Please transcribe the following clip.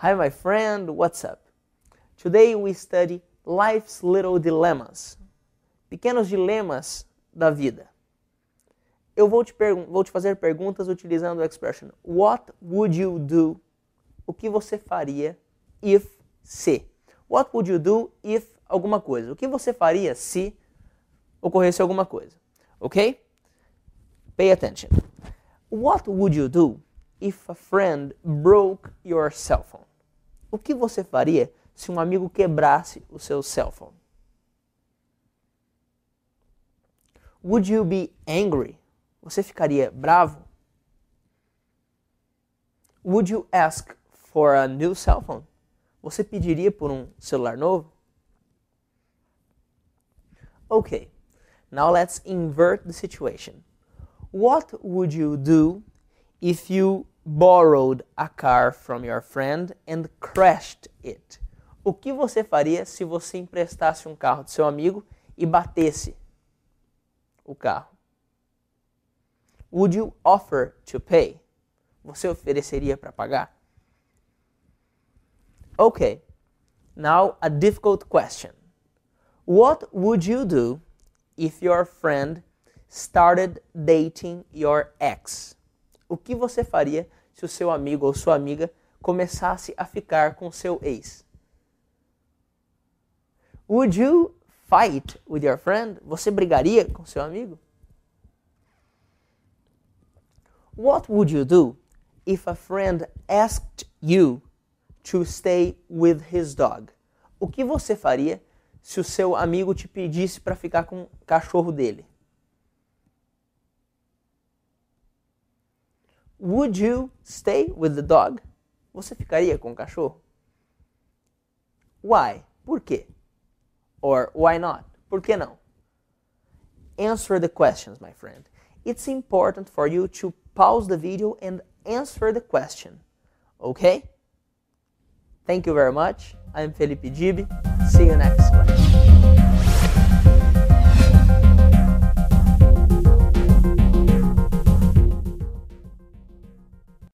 Hi, my friend, what's up? Today we study life's little dilemmas. Pequenos dilemas da vida. Eu vou te, vou te fazer perguntas utilizando a expression What would you do? O que você faria if se? What would you do if alguma coisa? O que você faria se ocorresse alguma coisa? Ok? Pay attention. What would you do if a friend broke your cell phone? O que você faria se um amigo quebrasse o seu cell phone? Would you be angry? Você ficaria bravo? Would you ask for a new cell phone? Você pediria por um celular novo? Okay, now let's invert the situation. What would you do if you borrowed a car from your friend and crashed it? O que você faria se você emprestasse um carro do seu amigo e batesse o carro? Would you offer to pay? Você ofereceria para pagar? Okay, now a difficult question. What would you do if your friend started dating your ex? O que você faria se o seu amigo ou sua amiga começasse a ficar com seu ex? Would you fight with your friend? Você brigaria com seu amigo? What would you do if a friend asked you to stay with his dog? O que você faria se o seu amigo te pedisse para ficar com o cachorro dele? Would you stay with the dog? Você ficaria com o cachorro? Why? Por quê? Or why not? Por que não? Answer the questions, my friend. It's important for you to pause the video and answer the question. Okay? Thank you very much. I'm Felipe Gibi. See you next one.